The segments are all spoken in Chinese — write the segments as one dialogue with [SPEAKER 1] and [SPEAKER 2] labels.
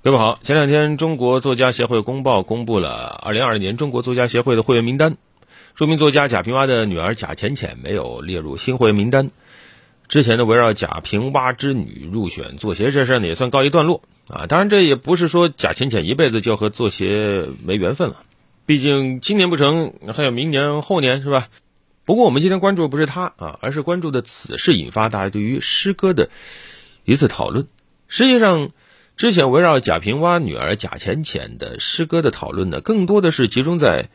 [SPEAKER 1] 各位好，前两天中国作家协会公报公布了二零二二年中国作家协会的会员名单，著名作家贾平凹的女儿贾浅浅没有列入新会员名单。之前的围绕贾平凹之女入选作协这事呢，也算告一段落啊。当然，这也不是说贾浅浅一辈子就和作协没缘分了，毕竟今年不成，还有明年后年是吧？不过我们今天关注的不是他啊，而是关注的此事引发大家对于诗歌的一次讨论。实际上。之前围绕贾平凹女儿贾浅浅的诗歌的讨论呢，更多的是集中在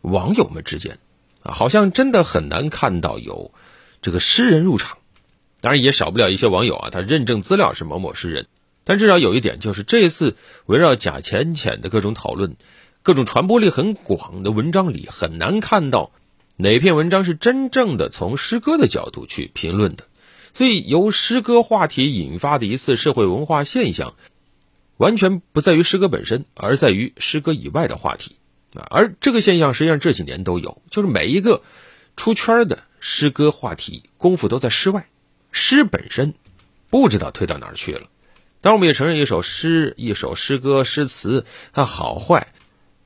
[SPEAKER 1] 网友们之间，啊，好像真的很难看到有这个诗人入场。当然，也少不了一些网友啊，他认证资料是某某诗人。但至少有一点，就是这次围绕贾浅浅的各种讨论、各种传播力很广的文章里，很难看到哪篇文章是真正的从诗歌的角度去评论的。所以，由诗歌话题引发的一次社会文化现象。完全不在于诗歌本身，而在于诗歌以外的话题啊。而这个现象实际上这几年都有，就是每一个出圈的诗歌话题功夫都在诗外，诗本身不知道推到哪儿去了。当然，我们也承认一首诗、一首诗歌、诗词它好坏，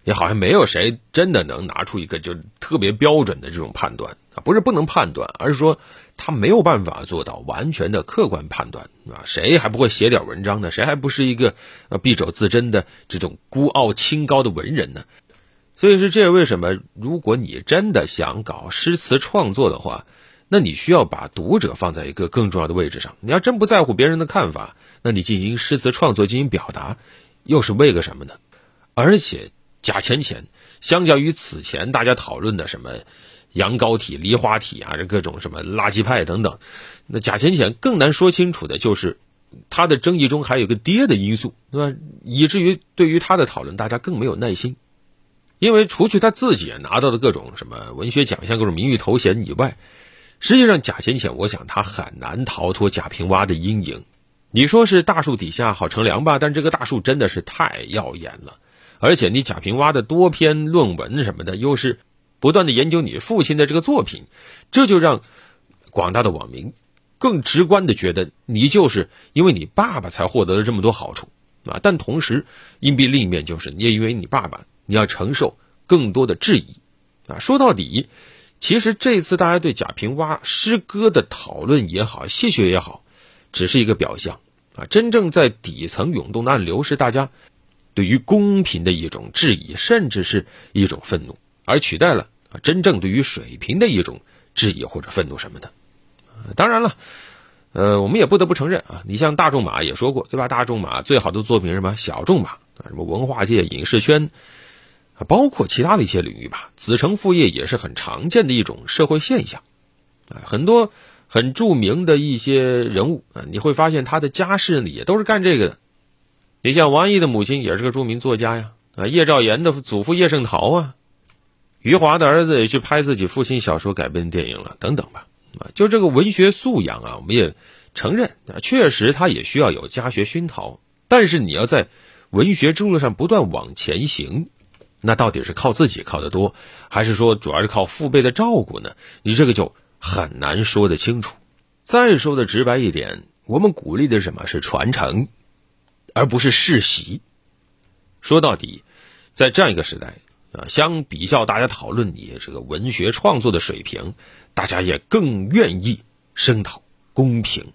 [SPEAKER 1] 也好像没有谁真的能拿出一个就特别标准的这种判断啊。不是不能判断，而是说。他没有办法做到完全的客观判断，啊，谁还不会写点文章呢？谁还不是一个呃敝帚自珍的这种孤傲清高的文人呢？所以是这为什么？如果你真的想搞诗词创作的话，那你需要把读者放在一个更重要的位置上。你要真不在乎别人的看法，那你进行诗词创作进行表达，又是为个什么呢？而且贾浅浅，相较于此前大家讨论的什么。羊羔体、梨花体啊，这各种什么垃圾派等等，那贾浅浅更难说清楚的就是，他的争议中还有个爹的因素，对吧？以至于对于他的讨论，大家更没有耐心，因为除去他自己拿到的各种什么文学奖项、各种名誉头衔以外，实际上贾浅浅，我想他很难逃脱贾平凹的阴影。你说是大树底下好乘凉吧？但这个大树真的是太耀眼了，而且你贾平凹的多篇论文什么的，又是。不断的研究你父亲的这个作品，这就让广大的网民更直观的觉得你就是因为你爸爸才获得了这么多好处啊！但同时，硬币另一面就是你也因为你爸爸，你要承受更多的质疑啊！说到底，其实这次大家对贾平凹诗歌的讨论也好，戏谑也好，只是一个表象啊！真正在底层涌动的暗流是大家对于公平的一种质疑，甚至是一种愤怒，而取代了。真正对于水平的一种质疑或者愤怒什么的，当然了，呃，我们也不得不承认啊，你像大众马也说过，对吧？大众马最好的作品是什么？小众马啊，什么文化界、影视圈，包括其他的一些领域吧，子承父业也是很常见的一种社会现象啊。很多很著名的一些人物啊，你会发现他的家世里也都是干这个的。你像王毅的母亲也是个著名作家呀，啊，叶兆言的祖父叶圣陶啊。余华的儿子也去拍自己父亲小说改编电影了，等等吧。啊，就这个文学素养啊，我们也承认，确实他也需要有家学熏陶。但是你要在文学之路上不断往前行，那到底是靠自己靠得多，还是说主要是靠父辈的照顾呢？你这个就很难说得清楚。再说的直白一点，我们鼓励的什么是传承，而不是世袭。说到底，在这样一个时代。啊，相比较大家讨论你这个文学创作的水平，大家也更愿意声讨公平。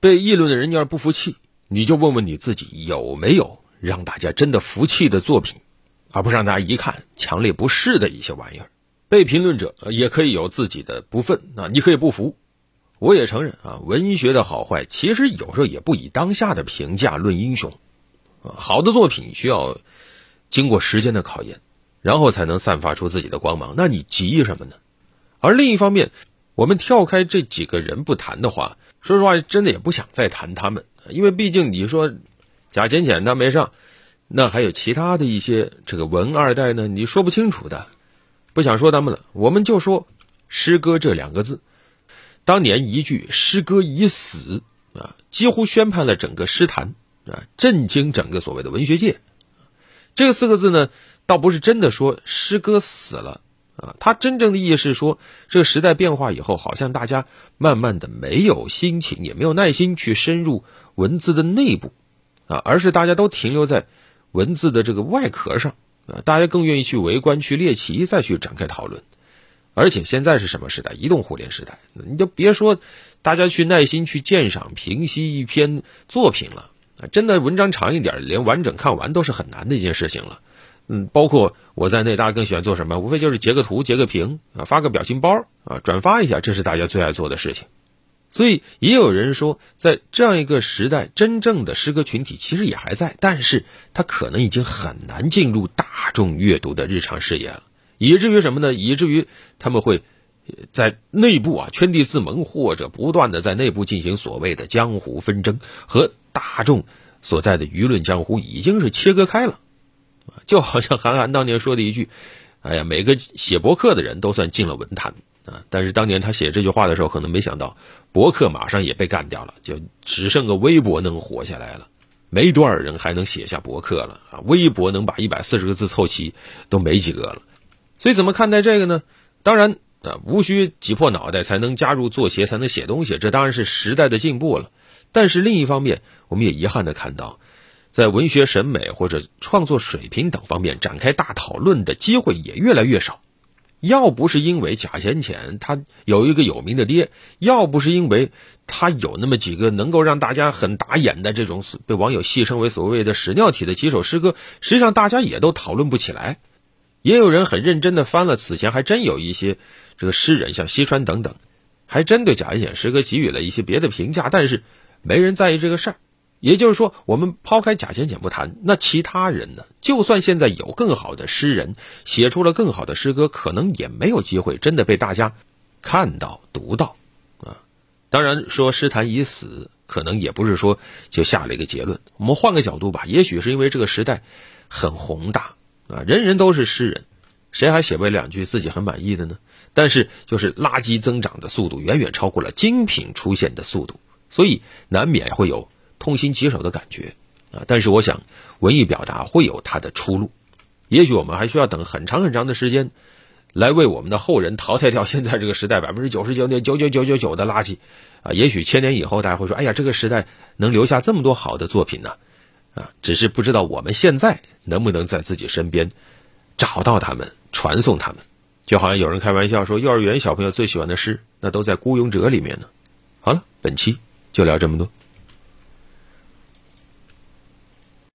[SPEAKER 1] 被议论的人要是不服气，你就问问你自己有没有让大家真的服气的作品，而不是让大家一看强烈不适的一些玩意儿。被评论者也可以有自己的不忿啊，你可以不服。我也承认啊，文学的好坏其实有时候也不以当下的评价论英雄。啊，好的作品需要经过时间的考验。然后才能散发出自己的光芒。那你急什么呢？而另一方面，我们跳开这几个人不谈的话，说实话，真的也不想再谈他们，因为毕竟你说贾浅浅他没上，那还有其他的一些这个文二代呢，你说不清楚的，不想说他们了。我们就说诗歌这两个字，当年一句“诗歌已死”啊，几乎宣判了整个诗坛啊，震惊整个所谓的文学界。这个四个字呢？倒不是真的说诗歌死了啊，它真正的意义是说，这个时代变化以后，好像大家慢慢的没有心情，也没有耐心去深入文字的内部，啊，而是大家都停留在文字的这个外壳上啊，大家更愿意去围观、去猎奇，再去展开讨论。而且现在是什么时代？移动互联时代，你就别说大家去耐心去鉴赏、评析一篇作品了，真的文章长一点，连完整看完都是很难的一件事情了。嗯，包括我在内，大家更喜欢做什么？无非就是截个图、截个屏啊，发个表情包啊，转发一下，这是大家最爱做的事情。所以也有人说，在这样一个时代，真正的诗歌群体其实也还在，但是它可能已经很难进入大众阅读的日常视野了。以至于什么呢？以至于他们会，在内部啊圈地自萌，或者不断的在内部进行所谓的江湖纷争，和大众所在的舆论江湖已经是切割开了。就好像韩寒当年说的一句：“哎呀，每个写博客的人都算进了文坛啊。”但是当年他写这句话的时候，可能没想到博客马上也被干掉了，就只剩个微博能活下来了，没多少人还能写下博客了啊！微博能把一百四十个字凑齐都没几个了。所以怎么看待这个呢？当然啊，无需挤破脑袋才能加入作协才能写东西，这当然是时代的进步了。但是另一方面，我们也遗憾的看到，在文学审美或者创作水平等方面展开大讨论的机会也越来越少。要不是因为贾浅浅他有一个有名的爹，要不是因为他有那么几个能够让大家很打眼的这种被网友戏称为所谓的屎尿体的几首诗歌，实际上大家也都讨论不起来。也有人很认真的翻了此前还真有一些这个诗人，像西川等等，还真对贾浅诗歌给予了一些别的评价，但是没人在意这个事儿。也就是说，我们抛开贾浅浅不谈，那其他人呢？就算现在有更好的诗人写出了更好的诗歌，可能也没有机会真的被大家看到、读到啊。当然说诗坛已死，可能也不是说就下了一个结论。我们换个角度吧，也许是因为这个时代很宏大。啊，人人都是诗人，谁还写不两句自己很满意的呢？但是就是垃圾增长的速度远远超过了精品出现的速度，所以难免会有痛心疾首的感觉啊。但是我想，文艺表达会有它的出路，也许我们还需要等很长很长的时间，来为我们的后人淘汰掉现在这个时代百分之九十九点九九九九九的垃圾啊。也许千年以后，大家会说：“哎呀，这个时代能留下这么多好的作品呢？”啊，只是不知道我们现在能不能在自己身边找到他们，传送他们。就好像有人开玩笑说，幼儿园小朋友最喜欢的诗，那都在《孤勇者》里面呢。好了，本期就聊这么多。